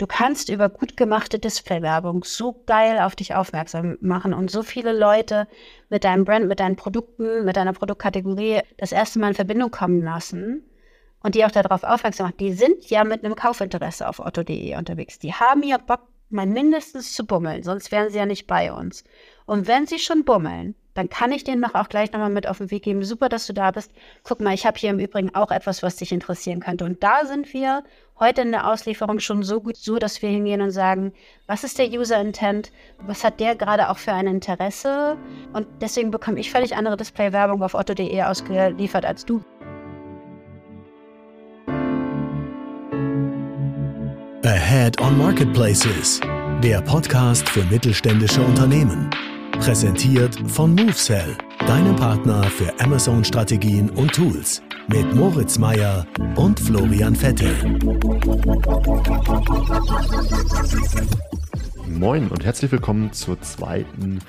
Du kannst über gut gemachte Displaywerbung so geil auf dich aufmerksam machen und so viele Leute mit deinem Brand, mit deinen Produkten, mit deiner Produktkategorie das erste Mal in Verbindung kommen lassen und die auch darauf aufmerksam machen. Die sind ja mit einem Kaufinteresse auf otto.de unterwegs. Die haben ja Bock, mal mindestens zu bummeln, sonst wären sie ja nicht bei uns. Und wenn sie schon bummeln, dann kann ich denen noch auch gleich nochmal mit auf den Weg geben. Super, dass du da bist. Guck mal, ich habe hier im Übrigen auch etwas, was dich interessieren könnte. Und da sind wir heute in der Auslieferung schon so gut, so dass wir hingehen und sagen, was ist der User Intent? Was hat der gerade auch für ein Interesse? Und deswegen bekomme ich völlig andere Display-Werbung auf otto.de ausgeliefert als du. Ahead on Marketplaces, der Podcast für mittelständische Unternehmen. Präsentiert von MoveSell, deinem Partner für Amazon-Strategien und Tools. Mit Moritz Meyer und Florian Vettel. Moin und herzlich willkommen zur zweiten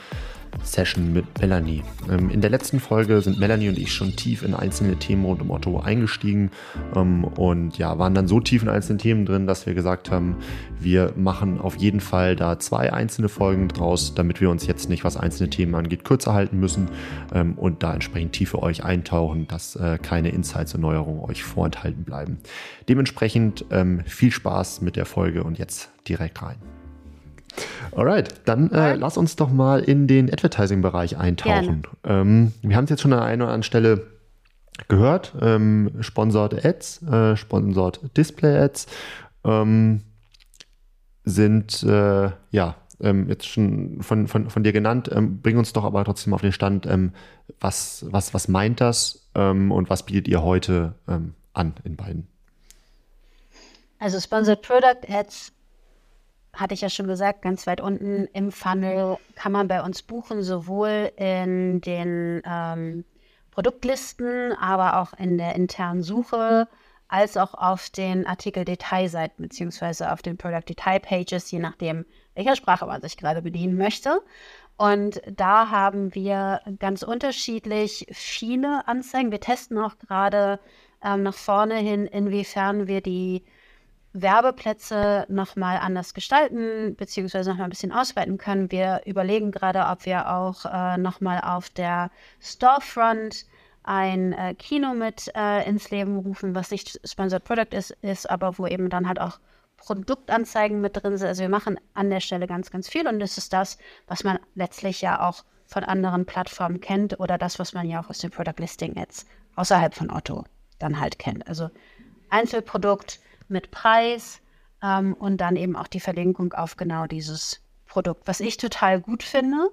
Session mit Melanie. Ähm, in der letzten Folge sind Melanie und ich schon tief in einzelne Themen rund um Otto eingestiegen ähm, und ja, waren dann so tief in einzelne Themen drin, dass wir gesagt haben, wir machen auf jeden Fall da zwei einzelne Folgen draus, damit wir uns jetzt nicht, was einzelne Themen angeht, kürzer halten müssen ähm, und da entsprechend tief für euch eintauchen, dass äh, keine Insights und Neuerungen euch vorenthalten bleiben. Dementsprechend viel Spaß mit der Folge und jetzt direkt rein. Alright, dann äh, lass uns doch mal in den Advertising-Bereich eintauchen. Ähm, wir haben es jetzt schon an einer oder anderen Stelle gehört. Ähm, Sponsored Ads, äh, Sponsored Display Ads ähm, sind äh, ja ähm, jetzt schon von, von, von dir genannt. Ähm, bring uns doch aber trotzdem auf den Stand, ähm, was, was, was meint das und was bietet ihr heute an in beiden? Also Sponsored Product Ads hatte ich ja schon gesagt, ganz weit unten im Funnel kann man bei uns buchen, sowohl in den ähm, Produktlisten, aber auch in der internen Suche, als auch auf den Artikel-Detailseiten beziehungsweise auf den Product-Detail-Pages, je nachdem, welcher Sprache man sich gerade bedienen möchte. Und da haben wir ganz unterschiedlich viele Anzeigen. Wir testen auch gerade ähm, nach vorne hin, inwiefern wir die Werbeplätze nochmal anders gestalten, beziehungsweise nochmal ein bisschen ausweiten können. Wir überlegen gerade, ob wir auch äh, nochmal auf der Storefront ein äh, Kino mit äh, ins Leben rufen, was nicht Sponsored Product ist, ist, aber wo eben dann halt auch Produktanzeigen mit drin sind. Also wir machen an der Stelle ganz, ganz viel und das ist das, was man letztlich ja auch von anderen Plattformen kennt oder das, was man ja auch aus den Product Listing Ads außerhalb von Otto dann halt kennt. Also Einzelprodukt, mit Preis ähm, und dann eben auch die Verlinkung auf genau dieses Produkt, was ich total gut finde,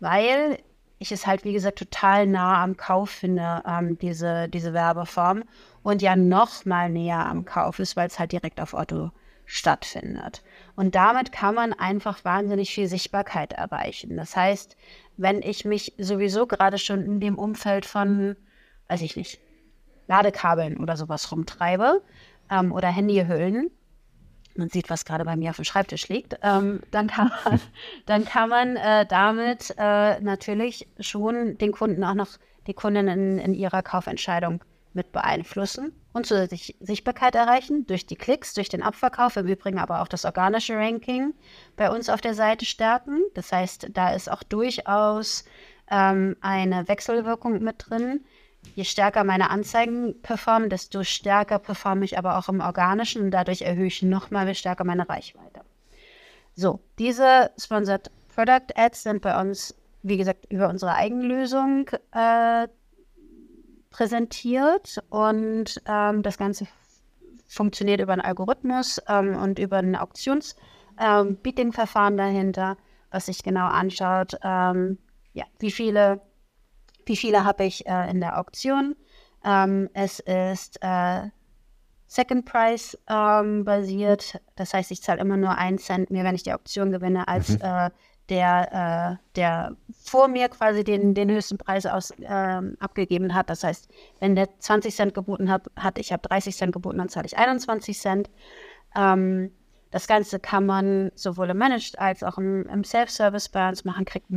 weil ich es halt, wie gesagt, total nah am Kauf finde, ähm, diese, diese Werbeform und ja noch mal näher am Kauf ist, weil es halt direkt auf Otto stattfindet. Und damit kann man einfach wahnsinnig viel Sichtbarkeit erreichen. Das heißt, wenn ich mich sowieso gerade schon in dem Umfeld von, weiß ich nicht, Ladekabeln oder sowas rumtreibe, ähm, oder Handyhüllen, man sieht, was gerade bei mir auf dem Schreibtisch liegt, ähm, dann kann man, dann kann man äh, damit äh, natürlich schon den Kunden auch noch, die Kunden in, in ihrer Kaufentscheidung mit beeinflussen und zusätzlich Sichtbarkeit erreichen durch die Klicks, durch den Abverkauf, im Übrigen aber auch das organische Ranking bei uns auf der Seite stärken. Das heißt, da ist auch durchaus ähm, eine Wechselwirkung mit drin je stärker meine Anzeigen performen, desto stärker performe ich aber auch im Organischen und dadurch erhöhe ich nochmal stärker meine Reichweite. So, diese Sponsored Product Ads sind bei uns, wie gesagt, über unsere Eigenlösung äh, präsentiert und ähm, das Ganze funktioniert über einen Algorithmus ähm, und über ein Auktions-Bidding-Verfahren ähm, dahinter, was sich genau anschaut, ähm, ja, wie viele wie viele habe ich äh, in der Auktion? Ähm, es ist äh, Second Price ähm, basiert. Das heißt, ich zahle immer nur einen Cent mehr, wenn ich die Auktion gewinne, als mhm. äh, der, äh, der vor mir quasi den, den höchsten Preis aus, ähm, abgegeben hat. Das heißt, wenn der 20 Cent geboten hat, hat ich habe 30 Cent geboten, dann zahle ich 21 Cent. Ähm, das Ganze kann man sowohl im Managed als auch im, im Self-Service bei uns machen, kriegt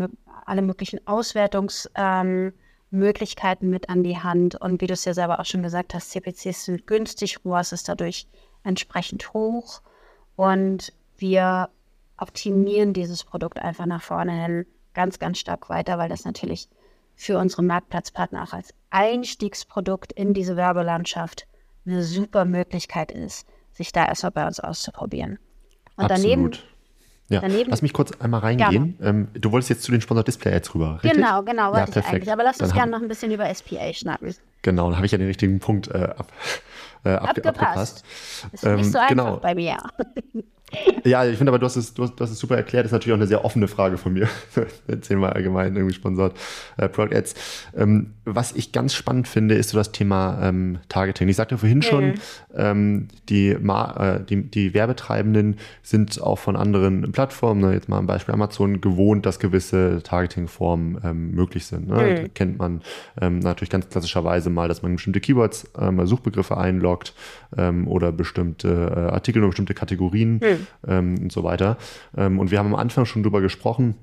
alle möglichen Auswertungsmöglichkeiten ähm, mit an die Hand. Und wie du es ja selber auch schon gesagt hast, CPCs sind günstig, ROAS ist dadurch entsprechend hoch. Und wir optimieren dieses Produkt einfach nach vorne hin ganz, ganz stark weiter, weil das natürlich für unsere Marktplatzpartner auch als Einstiegsprodukt in diese Werbelandschaft eine super Möglichkeit ist, sich da erstmal bei uns auszuprobieren. Und Absolut. daneben ja, Daneben, lass mich kurz einmal reingehen. Ähm, du wolltest jetzt zu den Sponsor Display Ads rüber, richtig? Genau, genau, wollte ja, ich eigentlich. Aber lass uns gerne noch ein bisschen über SPA schnacken. Genau, dann habe ich ja den richtigen Punkt äh, ab, äh, abgepasst. abgepasst. Ist ähm, nicht so einfach genau. bei mir. Ja, ich finde aber, du hast, es, du, hast, du hast es super erklärt. Das ist natürlich auch eine sehr offene Frage von mir. Erzähl mal allgemein irgendwie sponsort äh, Product Ads. Ähm, was ich ganz spannend finde, ist so das Thema ähm, Targeting. Ich sagte vorhin mhm. schon, ähm, die, äh, die, die, Werbetreibenden sind auch von anderen Plattformen, ne, jetzt mal ein Beispiel Amazon, gewohnt, dass gewisse Targeting-Formen ähm, möglich sind. Ne? Mhm. kennt man ähm, natürlich ganz klassischerweise mal, dass man bestimmte Keywords, ähm, Suchbegriffe einloggt oder bestimmte äh, Artikel oder bestimmte Kategorien. Mhm ähm, und so weiter. Ähm, und wir haben am Anfang schon drüber gesprochen,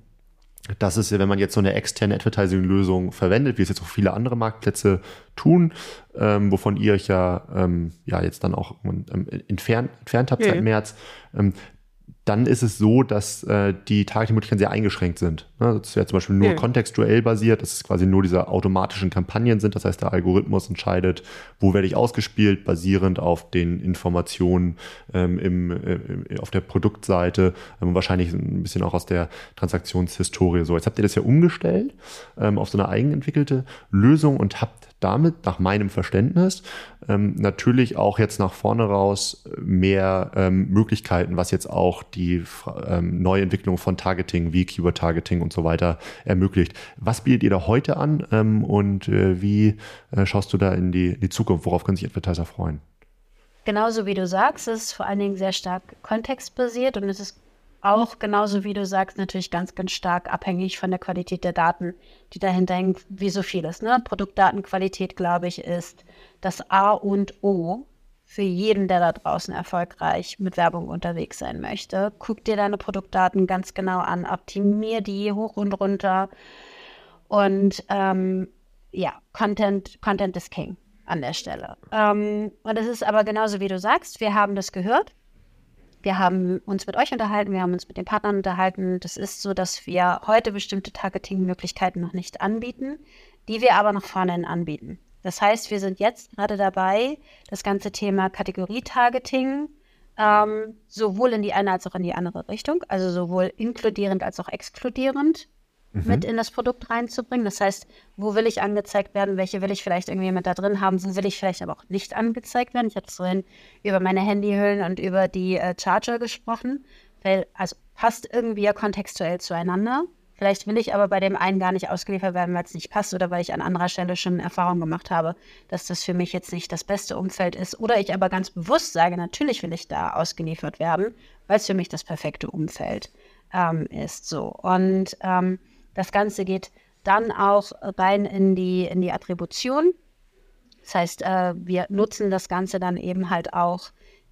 dass es, wenn man jetzt so eine externe Advertising-Lösung verwendet, wie es jetzt auch viele andere Marktplätze tun, ähm, wovon ihr euch ja, ähm, ja jetzt dann auch ähm, entfernt, entfernt habt seit März, ähm, dann ist es so, dass äh, die Targeting-Möglichkeiten sehr eingeschränkt sind. Ne? Das wäre zum Beispiel nur ja. kontextuell basiert, dass es quasi nur diese automatischen Kampagnen sind. Das heißt, der Algorithmus entscheidet, wo werde ich ausgespielt, basierend auf den Informationen ähm, im, äh, auf der Produktseite ähm, wahrscheinlich ein bisschen auch aus der Transaktionshistorie. So, jetzt habt ihr das ja umgestellt ähm, auf so eine eigenentwickelte Lösung und habt damit, nach meinem Verständnis, ähm, natürlich auch jetzt nach vorne raus mehr ähm, Möglichkeiten, was jetzt auch die ähm, Neuentwicklung von Targeting wie Keyword-Targeting und so weiter ermöglicht. Was bietet ihr da heute an ähm, und äh, wie äh, schaust du da in die, in die Zukunft? Worauf können sich Advertiser freuen? Genauso wie du sagst, es ist vor allen Dingen sehr stark kontextbasiert und es ist auch genauso wie du sagst, natürlich ganz, ganz stark abhängig von der Qualität der Daten, die dahinter hängen, wie so vieles. Ne? Produktdatenqualität, glaube ich, ist das A und O für jeden, der da draußen erfolgreich mit Werbung unterwegs sein möchte. Guck dir deine Produktdaten ganz genau an, optimier die hoch und runter. Und ähm, ja, Content, Content ist King an der Stelle. Ähm, und es ist aber genauso wie du sagst, wir haben das gehört wir haben uns mit euch unterhalten, wir haben uns mit den Partnern unterhalten. Das ist so, dass wir heute bestimmte Targeting-Möglichkeiten noch nicht anbieten, die wir aber nach vorne anbieten. Das heißt, wir sind jetzt gerade dabei, das ganze Thema Kategorie-Targeting ähm, sowohl in die eine als auch in die andere Richtung, also sowohl inkludierend als auch exkludierend mhm. mit in das Produkt reinzubringen. Das heißt, wo will ich angezeigt werden, welche will ich vielleicht irgendwie mit da drin haben, wo will ich vielleicht aber auch nicht angezeigt werden. Ich hatte vorhin über meine Handyhüllen und über die äh, Charger gesprochen, weil also passt irgendwie ja kontextuell zueinander. Vielleicht will ich aber bei dem einen gar nicht ausgeliefert werden, weil es nicht passt oder weil ich an anderer Stelle schon Erfahrung gemacht habe, dass das für mich jetzt nicht das beste Umfeld ist. Oder ich aber ganz bewusst sage, natürlich will ich da ausgeliefert werden, weil es für mich das perfekte Umfeld ähm, ist. So. Und ähm, das Ganze geht dann auch rein in die, in die Attribution. Das heißt, äh, wir nutzen das Ganze dann eben halt auch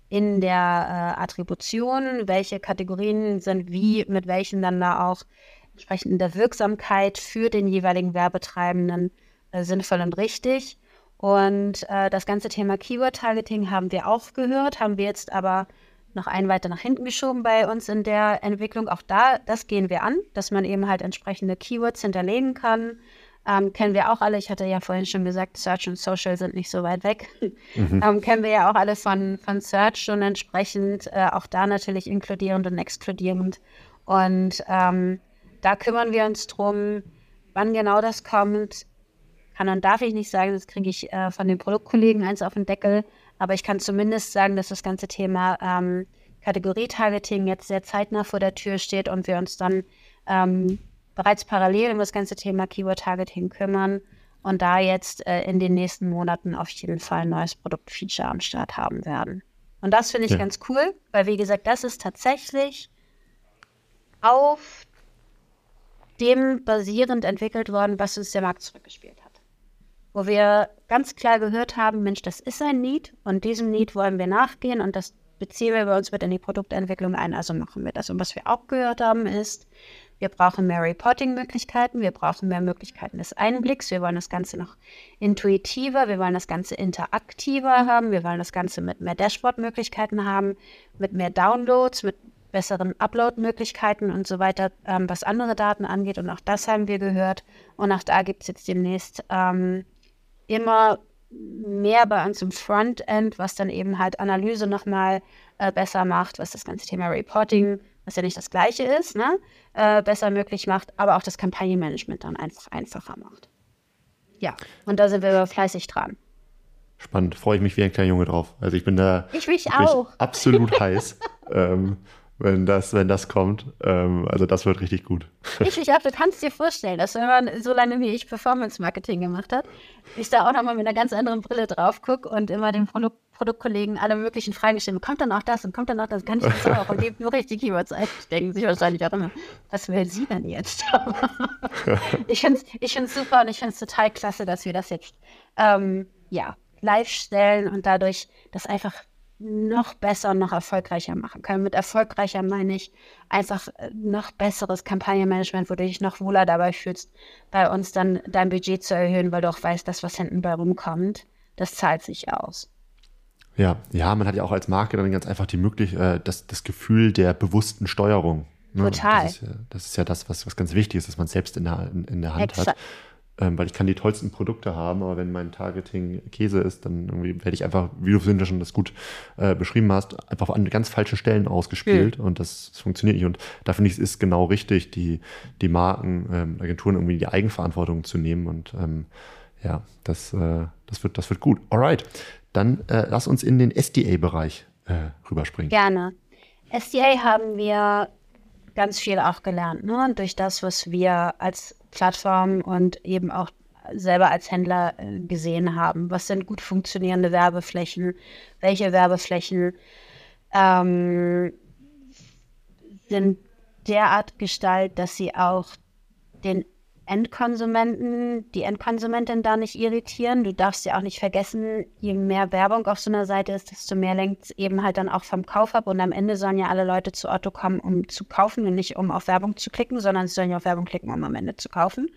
in der äh, Attribution, welche Kategorien sind wie, mit welchen dann da auch entsprechend in der Wirksamkeit für den jeweiligen Werbetreibenden äh, sinnvoll und richtig. Und äh, das ganze Thema Keyword-Targeting haben wir auch gehört, haben wir jetzt aber noch einen weiter nach hinten geschoben bei uns in der Entwicklung. Auch da, das gehen wir an, dass man eben halt entsprechende Keywords hinterlegen kann. Ähm, kennen wir auch alle. Ich hatte ja vorhin schon gesagt, Search und Social sind nicht so weit weg. Mhm. Ähm, kennen wir ja auch alle von, von Search schon entsprechend. Äh, auch da natürlich inkludierend und exkludierend. Und ähm, da kümmern wir uns drum, wann genau das kommt. Kann und darf ich nicht sagen, das kriege ich äh, von den Produktkollegen eins auf den Deckel. Aber ich kann zumindest sagen, dass das ganze Thema ähm, Kategorie-Targeting jetzt sehr zeitnah vor der Tür steht und wir uns dann ähm, bereits parallel um das ganze Thema Keyword-Targeting kümmern und da jetzt äh, in den nächsten Monaten auf jeden Fall ein neues Produktfeature am Start haben werden. Und das finde ich ja. ganz cool, weil wie gesagt, das ist tatsächlich auf dem basierend entwickelt worden, was uns der Markt zurückgespielt hat wo wir ganz klar gehört haben, Mensch, das ist ein Need und diesem Need wollen wir nachgehen und das beziehen wir bei uns mit in die Produktentwicklung ein, also machen wir das. Und was wir auch gehört haben, ist, wir brauchen mehr Reporting-Möglichkeiten, wir brauchen mehr Möglichkeiten des Einblicks, wir wollen das Ganze noch intuitiver, wir wollen das Ganze interaktiver haben, wir wollen das Ganze mit mehr Dashboard-Möglichkeiten haben, mit mehr Downloads, mit besseren Upload-Möglichkeiten und so weiter, ähm, was andere Daten angeht. Und auch das haben wir gehört. Und auch da gibt es jetzt demnächst ähm, immer mehr bei uns im Frontend, was dann eben halt Analyse nochmal äh, besser macht, was das ganze Thema Reporting was ja nicht das gleiche ist, ne, äh, besser möglich macht, aber auch das Kampagnenmanagement dann einfach einfacher macht. Ja, und da sind wir fleißig dran. Spannend, freue ich mich wie ein kleiner Junge drauf. Also ich bin da ich mich auch. absolut heiß. ähm, wenn das, wenn das kommt. Ähm, also das wird richtig gut. Ich, ich auch, du kannst dir vorstellen, dass wenn man so lange wie ich Performance-Marketing gemacht hat, ich da auch nochmal mit einer ganz anderen Brille drauf gucke und immer dem Produkt, Produktkollegen alle möglichen Fragen stellen. Kommt dann auch das und kommt dann auch das? Kann ich das auch? Und nur richtig Keywords ein. Denken sich wahrscheinlich auch immer, was will sie denn jetzt? ich finde es ich super und ich finde es total klasse, dass wir das jetzt ähm, ja, live stellen und dadurch das einfach noch besser und noch erfolgreicher machen können. Mit erfolgreicher meine ich einfach äh, noch besseres Kampagnenmanagement, wo du dich noch wohler dabei fühlst, bei uns dann dein Budget zu erhöhen, weil du auch weißt, dass was hinten bei rumkommt, das zahlt sich aus. Ja, ja, man hat ja auch als Marke dann ganz einfach die Möglichkeit, äh, das, das Gefühl der bewussten Steuerung. Ne? Total. Das ist, ja, das ist ja das, was, was ganz wichtig ist, dass man selbst in der, in, in der Hand Exakt. hat ähm, weil ich kann die tollsten Produkte haben, aber wenn mein Targeting Käse ist, dann werde ich einfach, wie du vorhin schon das gut äh, beschrieben hast, einfach an ganz falschen Stellen ausgespielt mhm. und das, das, funktioniert nicht. Und da finde ich, es ist genau richtig, die, die Marken, ähm, Agenturen irgendwie die Eigenverantwortung zu nehmen und ähm, ja, das, äh, das, wird, das wird gut. Alright, dann äh, lass uns in den SDA-Bereich äh, rüberspringen. Gerne. SDA haben wir ganz viel auch gelernt, ne? durch das, was wir als Plattform und eben auch selber als Händler äh, gesehen haben. Was sind gut funktionierende Werbeflächen? Welche Werbeflächen ähm, sind derart gestaltet, dass sie auch den Endkonsumenten, die Endkonsumentin da nicht irritieren. Du darfst ja auch nicht vergessen, je mehr Werbung auf so einer Seite ist, desto mehr lenkt es eben halt dann auch vom Kauf ab. Und am Ende sollen ja alle Leute zu Otto kommen, um zu kaufen und nicht um auf Werbung zu klicken, sondern sie sollen ja auf Werbung klicken, um am Ende zu kaufen.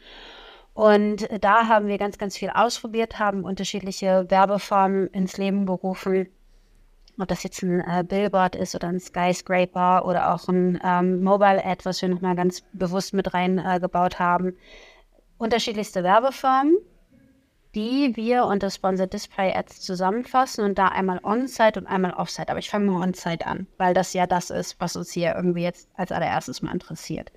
Und da haben wir ganz, ganz viel ausprobiert, haben unterschiedliche Werbeformen ins Leben berufen ob das jetzt ein äh, Billboard ist oder ein Skyscraper oder auch ein ähm, Mobile-Ad, was wir nochmal ganz bewusst mit reingebaut äh, haben. Unterschiedlichste Werbeformen, die wir unter Sponsored Display Ads zusammenfassen und da einmal On-Site und einmal Off-Site. Aber ich fange mal On-Site an, weil das ja das ist, was uns hier irgendwie jetzt als allererstes mal interessiert.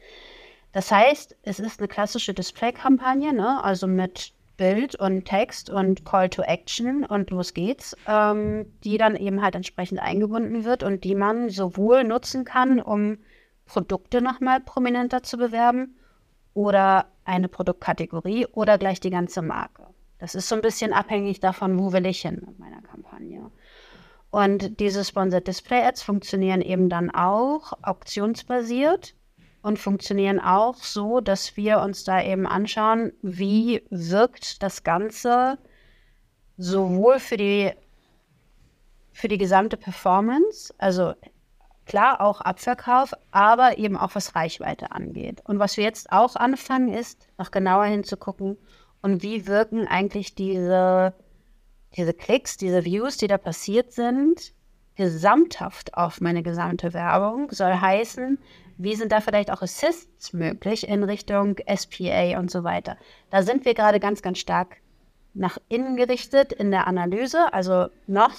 Das heißt, es ist eine klassische Display-Kampagne, ne? also mit Bild und Text und Call to Action und los geht's, ähm, die dann eben halt entsprechend eingebunden wird und die man sowohl nutzen kann, um Produkte nochmal prominenter zu bewerben oder eine Produktkategorie oder gleich die ganze Marke. Das ist so ein bisschen abhängig davon, wo will ich hin mit meiner Kampagne. Und diese Sponsored Display Ads funktionieren eben dann auch auktionsbasiert und funktionieren auch so, dass wir uns da eben anschauen, wie wirkt das Ganze sowohl für die, für die gesamte Performance, also klar auch Abverkauf, aber eben auch was Reichweite angeht. Und was wir jetzt auch anfangen, ist noch genauer hinzugucken und wie wirken eigentlich diese, diese Klicks, diese Views, die da passiert sind, gesamthaft auf meine gesamte Werbung. Soll heißen, wie sind da vielleicht auch Assists möglich in Richtung SPA und so weiter? Da sind wir gerade ganz, ganz stark nach innen gerichtet in der Analyse. Also noch,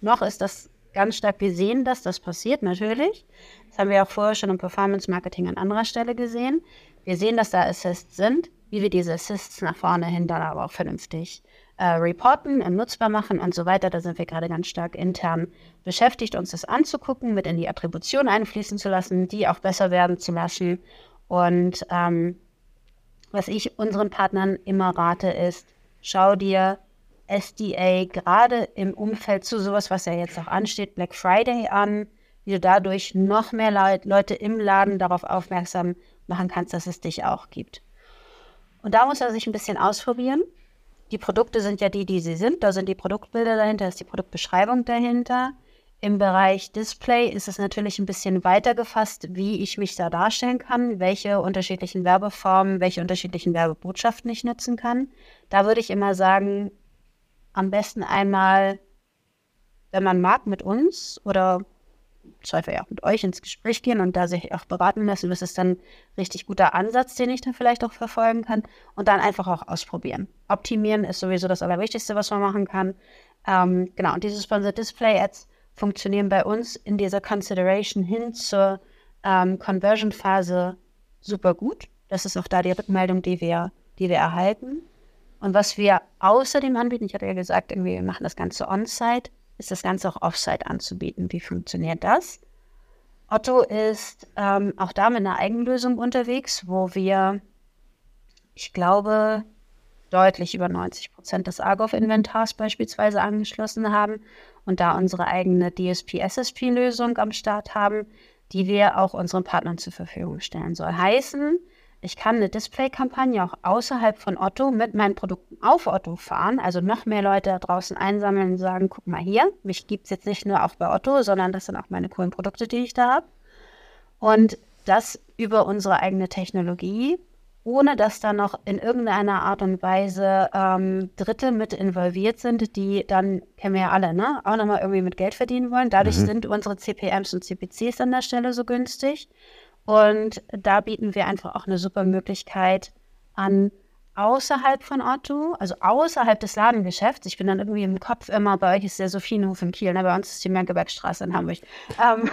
noch ist das ganz stark, wir sehen dass das passiert natürlich. Das haben wir auch vorher schon im Performance Marketing an anderer Stelle gesehen. Wir sehen, dass da Assists sind, wie wir diese Assists nach vorne hin dann aber auch vernünftig äh, reporten und nutzbar machen und so weiter. Da sind wir gerade ganz stark intern beschäftigt, uns das anzugucken, mit in die Attribution einfließen zu lassen, die auch besser werden zu lassen. Und ähm, was ich unseren Partnern immer rate, ist, schau dir SDA gerade im Umfeld zu sowas, was ja jetzt auch ansteht, Black Friday an, wie du dadurch noch mehr Leute im Laden darauf aufmerksam machen kannst, dass es dich auch gibt. Und da muss er sich ein bisschen ausprobieren die Produkte sind ja die, die sie sind. Da sind die Produktbilder dahinter, ist die Produktbeschreibung dahinter. Im Bereich Display ist es natürlich ein bisschen weiter gefasst, wie ich mich da darstellen kann, welche unterschiedlichen Werbeformen, welche unterschiedlichen Werbebotschaften ich nutzen kann. Da würde ich immer sagen, am besten einmal, wenn man mag, mit uns oder Zweifel ja auch mit euch ins Gespräch gehen und da sich auch beraten lassen. Das ist dann richtig guter Ansatz, den ich dann vielleicht auch verfolgen kann. Und dann einfach auch ausprobieren. Optimieren ist sowieso das Allerwichtigste, was man machen kann. Ähm, genau, und diese Sponsored Display Ads funktionieren bei uns in dieser Consideration hin zur ähm, Conversion-Phase super gut. Das ist auch da die Rückmeldung, die wir, die wir erhalten. Und was wir außerdem anbieten, ich hatte ja gesagt, irgendwie, wir machen das Ganze on-site ist das Ganze auch offsite anzubieten. Wie funktioniert das? Otto ist ähm, auch da mit einer Eigenlösung unterwegs, wo wir, ich glaube, deutlich über 90 Prozent des Argov-Inventars beispielsweise angeschlossen haben und da unsere eigene DSP-SSP-Lösung am Start haben, die wir auch unseren Partnern zur Verfügung stellen. Soll heißen, ich kann eine Display-Kampagne auch außerhalb von Otto mit meinen Produkten auf Otto fahren, also noch mehr Leute da draußen einsammeln und sagen, guck mal hier, mich gibt es jetzt nicht nur auch bei Otto, sondern das sind auch meine coolen Produkte, die ich da habe. Und das über unsere eigene Technologie, ohne dass da noch in irgendeiner Art und Weise ähm, Dritte mit involviert sind, die dann, kennen wir ja alle, ne, auch nochmal irgendwie mit Geld verdienen wollen. Dadurch mhm. sind unsere CPMs und CPCs an der Stelle so günstig. Und da bieten wir einfach auch eine super Möglichkeit an, außerhalb von Otto, also außerhalb des Ladengeschäfts. Ich bin dann irgendwie im Kopf immer, bei euch ist der Sophienhof in Kiel, ne? bei uns ist die Merkebergstraße in Hamburg. Ähm,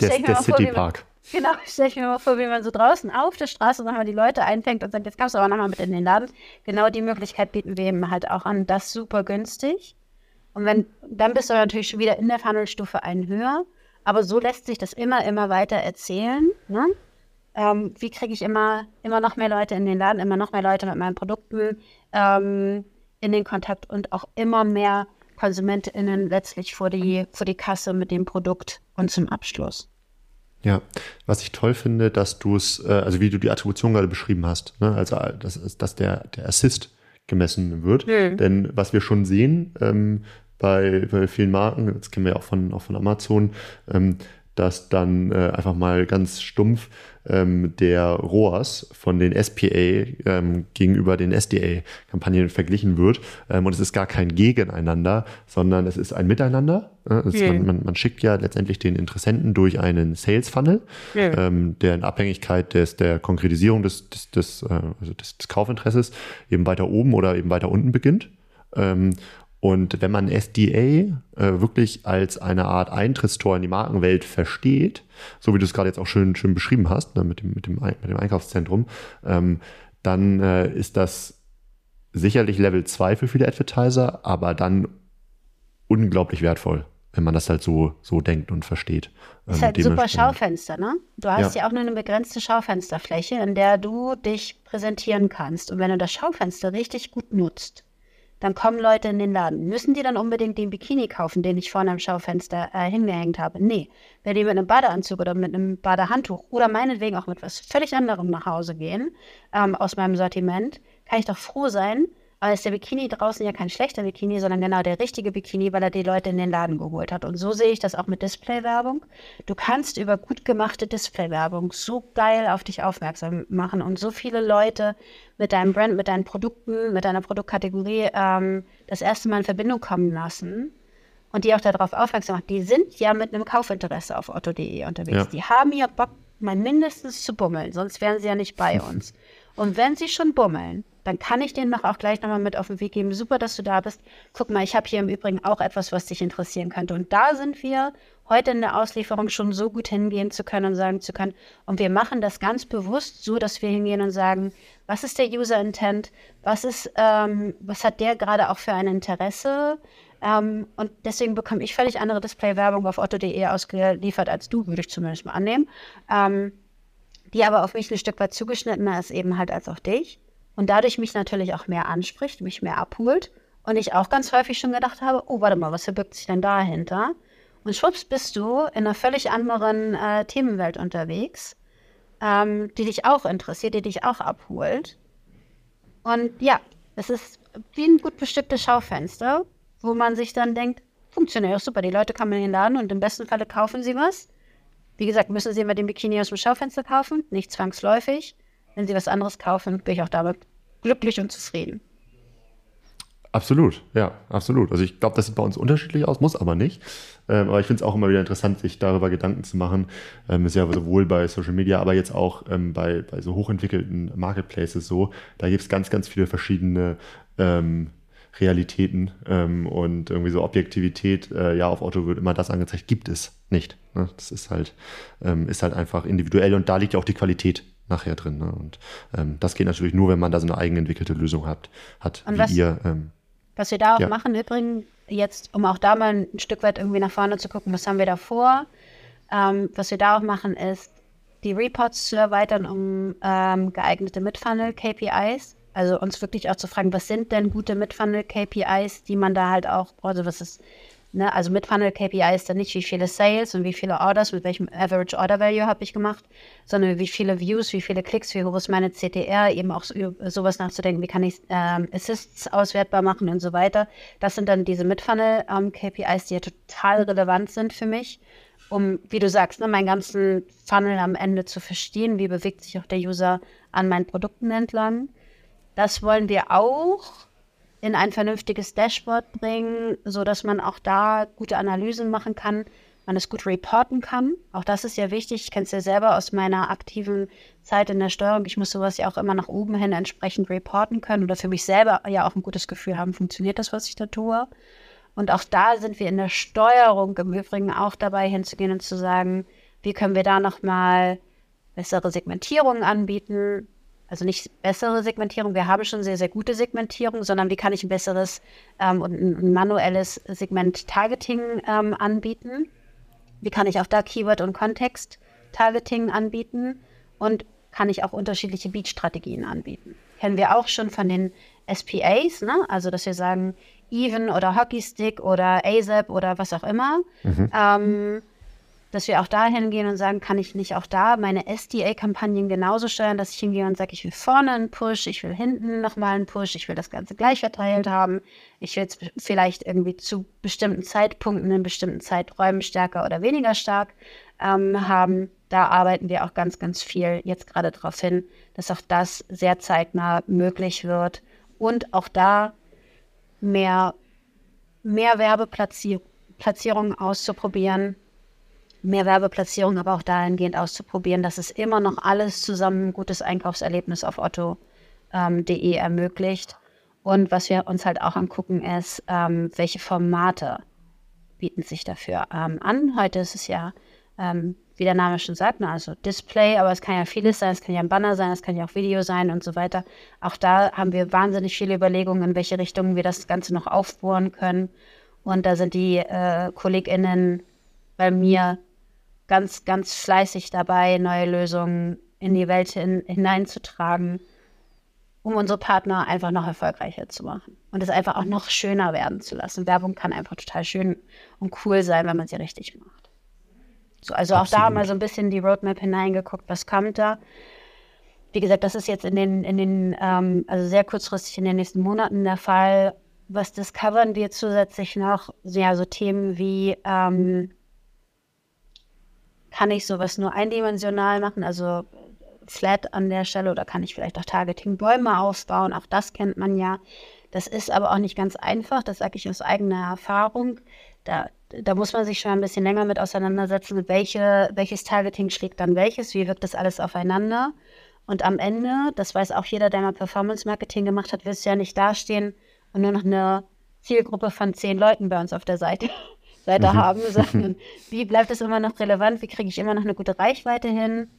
der der City Park. Genau, stelle ich mir mal vor, wie man so draußen auf der Straße nochmal die Leute einfängt und sagt, jetzt kommst du aber nochmal mit in den Laden. Genau die Möglichkeit bieten wir eben halt auch an. Das super günstig. Und wenn, dann bist du natürlich schon wieder in der Funnelstufe einen höher. Aber so lässt sich das immer, immer weiter erzählen. Ne? Ähm, wie kriege ich immer, immer noch mehr Leute in den Laden, immer noch mehr Leute mit meinen Produkten ähm, in den Kontakt und auch immer mehr KonsumentInnen letztlich vor die, vor die Kasse mit dem Produkt und zum Abschluss. Ja, was ich toll finde, dass du es, äh, also wie du die Attribution gerade beschrieben hast, ne? also dass, dass der, der Assist gemessen wird. Mhm. Denn was wir schon sehen, ähm, bei, bei vielen Marken, das kennen wir ja auch von, auch von Amazon, ähm, dass dann äh, einfach mal ganz stumpf ähm, der ROAS von den SPA ähm, gegenüber den SDA-Kampagnen verglichen wird. Ähm, und es ist gar kein Gegeneinander, sondern es ist ein Miteinander. Äh, ist, man, man, man, schickt ja letztendlich den Interessenten durch einen Sales-Funnel, okay. Ähm, der in Abhängigkeit des, der Konkretisierung des, des, des, äh, also des, des Kaufinteresses eben weiter oben oder eben weiter unten beginnt. Und wenn man SDA äh, wirklich als eine Art Eintrittstor in die Markenwelt versteht, so wie du es gerade jetzt auch schön, schön beschrieben hast, ne, mit, dem, mit, dem, mit dem Einkaufszentrum, ähm, dann äh, ist das sicherlich Level 2 für viele Advertiser, aber dann unglaublich wertvoll, wenn man das halt so, so denkt und versteht. Das ist halt ein super Schaufenster, ne? Du hast ja. ja auch nur eine begrenzte Schaufensterfläche, in der du dich präsentieren kannst. Und wenn du das Schaufenster richtig gut nutzt, dann kommen Leute in den Laden. Müssen die dann unbedingt den Bikini kaufen, den ich vorne am Schaufenster äh, hingehängt habe? Nee. Wenn die mit einem Badeanzug oder mit einem Badehandtuch oder meinetwegen auch mit was völlig anderem nach Hause gehen, ähm, aus meinem Sortiment, kann ich doch froh sein, aber ist der Bikini draußen ja kein schlechter Bikini, sondern genau der richtige Bikini, weil er die Leute in den Laden geholt hat. Und so sehe ich das auch mit Displaywerbung. Du kannst über gut gemachte Displaywerbung so geil auf dich aufmerksam machen und so viele Leute mit deinem Brand, mit deinen Produkten, mit deiner Produktkategorie ähm, das erste Mal in Verbindung kommen lassen und die auch darauf aufmerksam machen. Die sind ja mit einem Kaufinteresse auf otto.de unterwegs. Ja. Die haben ja Bock, mal mindestens zu bummeln, sonst wären sie ja nicht bei uns. Und wenn sie schon bummeln, dann kann ich denen noch auch gleich nochmal mit auf den Weg geben. Super, dass du da bist. Guck mal, ich habe hier im Übrigen auch etwas, was dich interessieren könnte. Und da sind wir heute in der Auslieferung schon so gut hingehen zu können und sagen zu können, und wir machen das ganz bewusst so, dass wir hingehen und sagen, was ist der User Intent? Was ist, ähm, was hat der gerade auch für ein Interesse? Ähm, und deswegen bekomme ich völlig andere Display-Werbung auf otto.de ausgeliefert als du, würde ich zumindest mal annehmen. Ähm, die aber auf mich ein Stück weit zugeschnittener ist eben halt als auf dich und dadurch mich natürlich auch mehr anspricht, mich mehr abholt und ich auch ganz häufig schon gedacht habe, oh, warte mal, was verbirgt sich denn dahinter? Und schwupps bist du in einer völlig anderen äh, Themenwelt unterwegs, ähm, die dich auch interessiert, die dich auch abholt. Und ja, es ist wie ein gut bestücktes Schaufenster, wo man sich dann denkt, funktioniert auch super. Die Leute kommen in den Laden und im besten Falle kaufen sie was. Wie gesagt, müssen sie immer den Bikini aus dem Schaufenster kaufen, nicht zwangsläufig. Wenn sie was anderes kaufen, bin ich auch damit glücklich und zufrieden. Absolut, ja, absolut. Also ich glaube, das sieht bei uns unterschiedlich aus, muss aber nicht. Ähm, aber ich finde es auch immer wieder interessant, sich darüber Gedanken zu machen. Ähm, ist ja sowohl bei Social Media, aber jetzt auch ähm, bei, bei so hochentwickelten Marketplaces so. Da gibt es ganz, ganz viele verschiedene ähm, Realitäten ähm, und irgendwie so Objektivität. Äh, ja, auf Otto wird immer das angezeigt, gibt es nicht. Ne? Das ist halt, ähm, ist halt einfach individuell und da liegt ja auch die Qualität nachher drin. Ne? Und das geht natürlich nur, wenn man da so eine eigenentwickelte Lösung hat, hat und wie was, ihr. Was wir da auch ja. machen, übrigens, jetzt, um auch da mal ein Stück weit irgendwie nach vorne zu gucken, was haben wir da vor? Ähm, was wir da auch machen, ist, die Reports zu erweitern um ähm, geeignete Mitfunnel-KPIs. Also uns wirklich auch zu fragen, was sind denn gute Mitfunnel-KPIs, die man da halt auch, also was ist Ne? Also mit Funnel KPI ist dann nicht, wie viele Sales und wie viele Orders, mit welchem Average Order Value habe ich gemacht, sondern wie viele Views, wie viele Klicks, wie hoch ist meine CTR, eben auch so, sowas nachzudenken, wie kann ich ähm, Assists auswertbar machen und so weiter. Das sind dann diese Mid-Funnel ähm, KPIs, die ja total relevant sind für mich, um, wie du sagst, ne, meinen ganzen Funnel am Ende zu verstehen, wie bewegt sich auch der User an meinen Produkten entlang. Das wollen wir auch in ein vernünftiges Dashboard bringen, sodass man auch da gute Analysen machen kann, man es gut reporten kann. Auch das ist ja wichtig. Ich kenne es ja selber aus meiner aktiven Zeit in der Steuerung. Ich muss sowas ja auch immer nach oben hin entsprechend reporten können oder für mich selber ja auch ein gutes Gefühl haben, funktioniert das, was ich da tue. Und auch da sind wir in der Steuerung im Übrigen auch dabei hinzugehen und zu sagen, wie können wir da nochmal bessere Segmentierungen anbieten, also nicht bessere Segmentierung, wir haben schon sehr, sehr gute Segmentierung, sondern wie kann ich ein besseres ähm, und ein manuelles Segment-Targeting ähm, anbieten? Wie kann ich auch da Keyword- und Kontext-Targeting anbieten? Und kann ich auch unterschiedliche Beat-Strategien anbieten? Kennen wir auch schon von den SPAs, ne? also dass wir sagen Even oder Hockeystick oder ASAP oder was auch immer. Mhm. Ähm, dass wir auch da hingehen und sagen, kann ich nicht auch da meine SDA-Kampagnen genauso steuern, dass ich hingehe und sage, ich will vorne einen Push, ich will hinten nochmal einen Push, ich will das Ganze gleich verteilt haben, ich will es vielleicht irgendwie zu bestimmten Zeitpunkten in bestimmten Zeiträumen stärker oder weniger stark ähm, haben. Da arbeiten wir auch ganz, ganz viel jetzt gerade darauf hin, dass auch das sehr zeitnah möglich wird und auch da mehr, mehr Werbeplatzierungen auszuprobieren, mehr Werbeplatzierung, aber auch dahingehend auszuprobieren, dass es immer noch alles zusammen ein gutes Einkaufserlebnis auf otto.de ähm, ermöglicht. Und was wir uns halt auch angucken, ist, ähm, welche Formate bieten sich dafür ähm, an. Heute ist es ja, ähm, wie der Name schon sagt, ne, also Display, aber es kann ja vieles sein, es kann ja ein Banner sein, es kann ja auch Video sein und so weiter. Auch da haben wir wahnsinnig viele Überlegungen, in welche Richtungen wir das Ganze noch aufbohren können. Und da sind die äh, KollegInnen bei mir ganz, ganz fleißig dabei, neue Lösungen in die Welt hin, hineinzutragen, um unsere Partner einfach noch erfolgreicher zu machen und es einfach auch noch schöner werden zu lassen. Werbung kann einfach total schön und cool sein, wenn man sie richtig macht. So, also Absolut. auch da mal so ein bisschen die Roadmap hineingeguckt, was kommt da. Wie gesagt, das ist jetzt in den, in den, ähm, also sehr kurzfristig in den nächsten Monaten der Fall. Was discovern wir zusätzlich noch? Ja, so Themen wie ähm, kann ich sowas nur eindimensional machen, also flat an der Stelle oder kann ich vielleicht auch Targeting-Bäume aufbauen? Auch das kennt man ja. Das ist aber auch nicht ganz einfach, das sage ich aus eigener Erfahrung. Da, da muss man sich schon ein bisschen länger mit auseinandersetzen, welche, welches Targeting schlägt dann welches, wie wirkt das alles aufeinander. Und am Ende, das weiß auch jeder, der mal Performance-Marketing gemacht hat, wirst du ja nicht dastehen und nur noch eine Zielgruppe von zehn Leuten bei uns auf der Seite Seite mhm. haben, sondern wie bleibt es immer noch relevant, wie kriege ich immer noch eine gute Reichweite hin,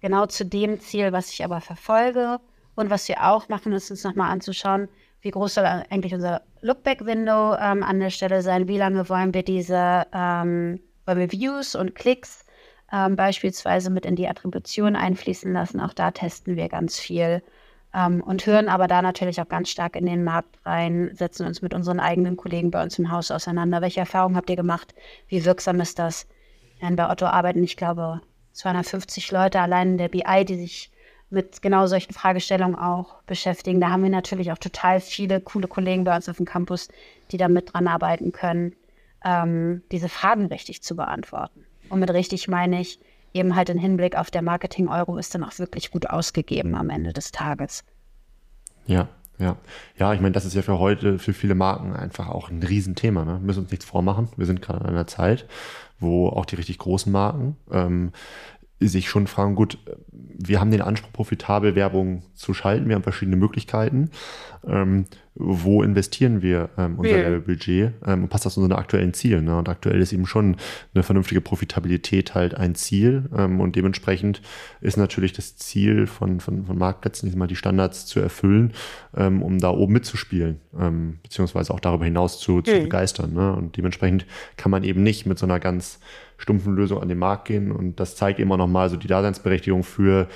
genau zu dem Ziel, was ich aber verfolge. Und was wir auch machen, ist uns nochmal anzuschauen, wie groß soll eigentlich unser Lookback-Window ähm, an der Stelle sein, wie lange wollen wir diese ähm, wollen wir Views und Klicks ähm, beispielsweise mit in die Attribution einfließen lassen. Auch da testen wir ganz viel ähm, und hören aber da natürlich auch ganz stark in den Markt rein, setzen uns mit unseren eigenen Kollegen bei uns im Haus auseinander. Welche Erfahrungen habt ihr gemacht? Wie wirksam ist das? Ja, bei Otto arbeiten, ich glaube, 250 Leute allein in der BI, die sich mit genau solchen Fragestellungen auch beschäftigen. Da haben wir natürlich auch total viele coole Kollegen bei uns auf dem Campus, die da mit dran arbeiten können. ähm, diese Fragen richtig zu beantworten. Und mit richtig meine ich eben halt im Hinblick auf der Marketing-Euro ist dann auch wirklich gut ausgegeben am Ende des Tages. Ja, ja. Ja, ich meine, das ist ja für heute, für viele Marken einfach auch ein Riesenthema. Ne? Wir müssen uns nichts vormachen. Wir sind gerade in einer Zeit, wo auch die richtig großen Marken ähm, sich schon fragen, gut, wir haben den Anspruch, profitabel Werbung zu schalten, wir haben verschiedene Möglichkeiten. Ähm, wo investieren wir ähm, unser ja. Budget ähm, und passt das zu unseren aktuellen Zielen? Ne? Und aktuell ist eben schon eine vernünftige Profitabilität halt ein Ziel ähm, und dementsprechend ist natürlich das Ziel von, von, von Marktplätzen, diesmal die Standards zu erfüllen, ähm, um da oben mitzuspielen, ähm, beziehungsweise auch darüber hinaus zu, zu mhm. begeistern. Ne? Und dementsprechend kann man eben nicht mit so einer ganz stumpfen Lösung an den Markt gehen und das zeigt immer noch mal so die Daseinsberechtigung für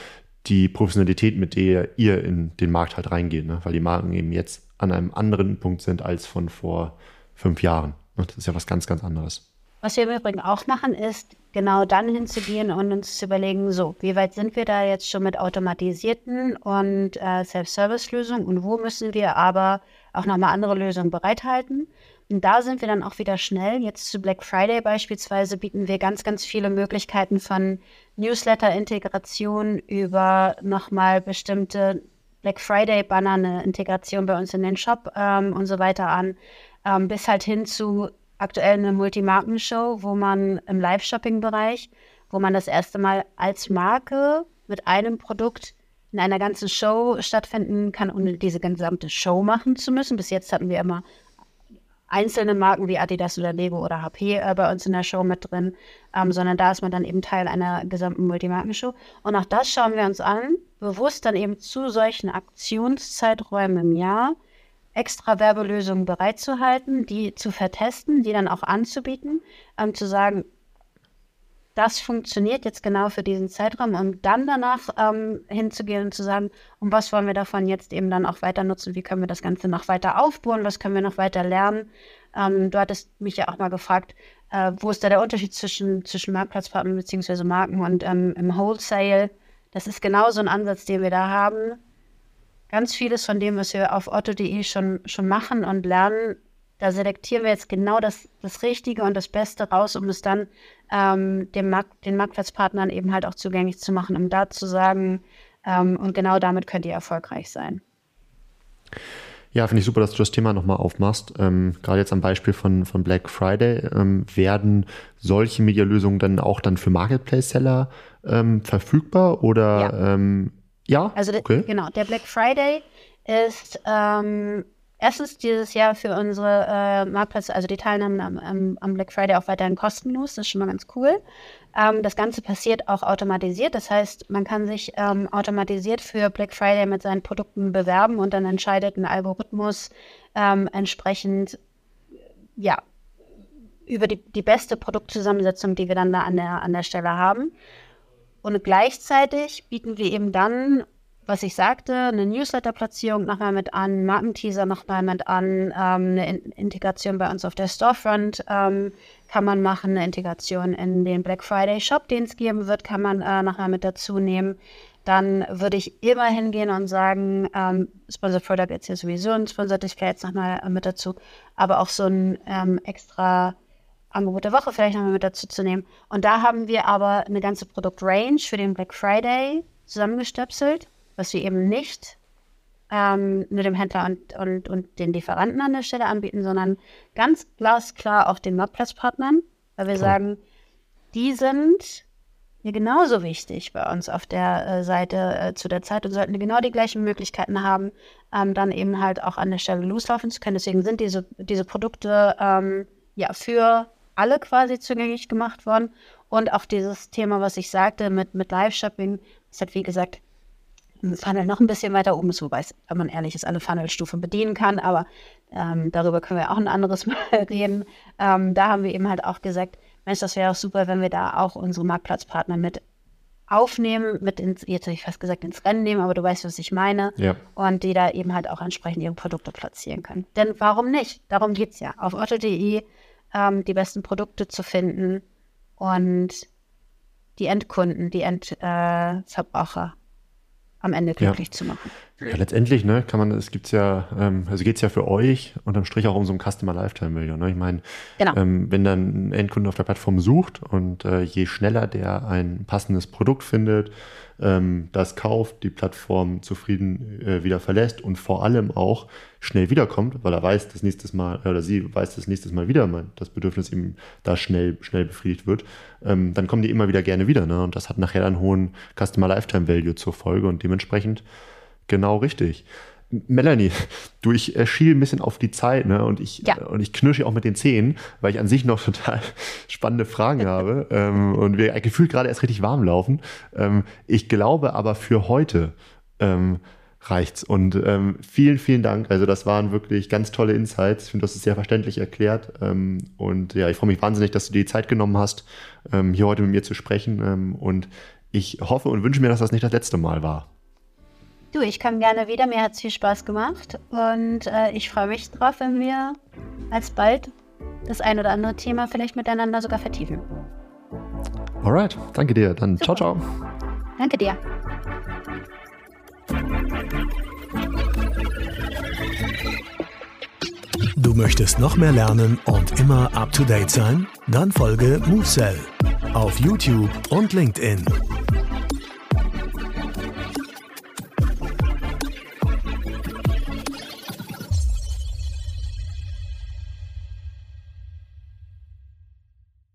die Professionalität, mit der ihr in den Markt halt reingeht, ne? weil die Marken eben jetzt an einem anderen Punkt sind als von vor fünf Jahren. Das ist ja was ganz, ganz anderes. Was wir im Übrigen auch machen, ist genau dann hinzugehen und uns zu überlegen, so, wie weit sind wir da jetzt schon mit automatisierten und äh, Self-Service-Lösungen und wo müssen wir aber auch nochmal andere Lösungen bereithalten. Und da sind wir dann auch wieder schnell. Jetzt zu Black Friday beispielsweise bieten wir ganz, ganz viele Möglichkeiten von Newsletter-Integration über nochmal bestimmte Black Friday-Banner, eine Integration bei uns in den Shop ähm, und so weiter an, ähm, bis halt hin zu aktuell eine Multimarkenshow, wo man im Live-Shopping-Bereich, wo man das erste Mal als Marke mit einem Produkt in einer ganzen Show stattfinden kann, ohne diese gesamte Show machen zu müssen. Bis jetzt hatten wir immer einzelne Marken wie Adidas oder Lego oder HP äh, bei uns in der Show mit drin, ähm, sondern da ist man dann eben Teil einer gesamten Multimarkenshow. Und auch das schauen wir uns an, bewusst dann eben zu solchen Aktionszeiträumen im Jahr extra Werbelösungen bereitzuhalten, die zu vertesten, die dann auch anzubieten, ähm, zu sagen, das funktioniert jetzt genau für diesen Zeitraum, um dann danach ähm, hinzugehen und zu sagen, um was wollen wir davon jetzt eben dann auch weiter nutzen, wie können wir das Ganze noch weiter aufbauen, was können wir noch weiter lernen. Ähm, du hattest mich ja auch mal gefragt, äh, wo ist da der Unterschied zwischen, zwischen Marktplatzpartnern bzw. Marken und ähm, im Wholesale? Das ist genau so ein Ansatz, den wir da haben. Ganz vieles von dem, was wir auf otto.de schon, schon machen und lernen, da selektieren wir jetzt genau das, das Richtige und das Beste raus, um es dann ähm, dem Markt, den Marktplatzpartnern eben halt auch zugänglich zu machen, um da zu sagen, ähm, und genau damit könnt ihr erfolgreich sein. Ja, finde ich super, dass du das Thema nochmal aufmachst. Ähm, gerade jetzt am Beispiel von, von Black Friday ähm, werden solche Medialösungen dann auch dann für Marketplace-Seller ähm, verfügbar oder ja? Ähm, ja? Also okay. genau, der Black Friday ist ähm, erstens dieses Jahr für unsere äh, Marktplätze, also die Teilnahme am, am, am, Black Friday auch weiterhin kostenlos. Das ist schon mal ganz cool. Ähm, das Ganze passiert auch automatisiert. Das heißt, man kann sich ähm, automatisiert für Black Friday mit seinen Produkten bewerben und dann entscheidet ein Algorithmus ähm, entsprechend, ja, über die, die beste Produktzusammensetzung, die wir dann da an der, an der Stelle haben. Und gleichzeitig bieten wir eben dann was ich sagte, eine Newsletter-Platzierung nochmal mit an, Markenteaser nochmal mit an, ähm, eine in Integration bei uns auf der Storefront ähm, kann man machen, eine Integration in den Black Friday Shop, den es geben wird, kann man äh, nachher mit dazu nehmen. Dann würde ich immer hingehen und sagen, ähm, Sponsored Product jetzt hier sowieso ein Sponsored Display jetzt nochmal äh, mit dazu, aber auch so ein ähm, extra Angebot der Woche vielleicht nochmal mit dazu zu nehmen. Und da haben wir aber eine ganze Produktrange für den Black Friday zusammengestöpselt was wir eben nicht ähm, nur dem Händler und, und, und den Lieferanten an der Stelle anbieten, sondern ganz glasklar auch den Marktplatzpartnern, weil wir Toll. sagen, die sind ja genauso wichtig bei uns auf der äh, Seite äh, zu der Zeit und sollten genau die gleichen Möglichkeiten haben, ähm, dann eben halt auch an der Stelle loslaufen zu können. Deswegen sind diese, diese Produkte ähm, ja für alle quasi zugänglich gemacht worden. Und auch dieses Thema, was ich sagte mit, mit Live-Shopping, ist halt wie gesagt Funnel noch ein bisschen weiter oben ist, wobei es, wenn man ehrlich ist, alle Funnelstufen bedienen kann, aber ähm, darüber können wir auch ein anderes Mal reden. Ähm, da haben wir eben halt auch gesagt, Mensch, das wäre auch super, wenn wir da auch unsere Marktplatzpartner mit aufnehmen, mit ins, jetzt hätte ich fast gesagt, ins Rennen nehmen, aber du weißt, was ich meine. Ja. Und die da eben halt auch entsprechend ihre Produkte platzieren können. Denn warum nicht? Darum geht es ja. Auf otto.de ähm, die besten Produkte zu finden und die Endkunden, die Endverbraucher äh, am Ende glücklich ja. zu machen. Ja, letztendlich, ne, kann man, es gibt's ja, ähm, also geht's ja für euch unterm Strich auch um so ein Customer Lifetime Value. Ne? Ich meine, genau. ähm, wenn dann ein Endkunde auf der Plattform sucht und äh, je schneller der ein passendes Produkt findet, ähm, das kauft, die Plattform zufrieden äh, wieder verlässt und vor allem auch schnell wiederkommt, weil er weiß, das nächste Mal, oder sie weiß, das nächste Mal wieder das Bedürfnis ihm da schnell, schnell befriedigt wird, ähm, dann kommen die immer wieder gerne wieder. Ne? Und das hat nachher einen hohen Customer Lifetime Value zur Folge und dementsprechend Genau richtig. Melanie, du, ich äh, schiele ein bisschen auf die Zeit, ne? Und ich, ja. und ich knirsche auch mit den Zähnen, weil ich an sich noch total spannende Fragen habe ähm, und wir gefühlt gerade erst richtig warm laufen. Ähm, ich glaube aber für heute ähm, reicht's. Und ähm, vielen, vielen Dank. Also, das waren wirklich ganz tolle Insights. Ich finde, das ist sehr verständlich erklärt. Ähm, und ja, ich freue mich wahnsinnig, dass du dir die Zeit genommen hast, ähm, hier heute mit mir zu sprechen. Ähm, und ich hoffe und wünsche mir, dass das nicht das letzte Mal war. Du, ich komme gerne wieder. Mir hat es viel Spaß gemacht. Und äh, ich freue mich drauf, wenn wir alsbald das ein oder andere Thema vielleicht miteinander sogar vertiefen. Alright, danke dir. Dann Super. ciao, ciao. Danke dir. Du möchtest noch mehr lernen und immer up to date sein? Dann folge MoveSell auf YouTube und LinkedIn.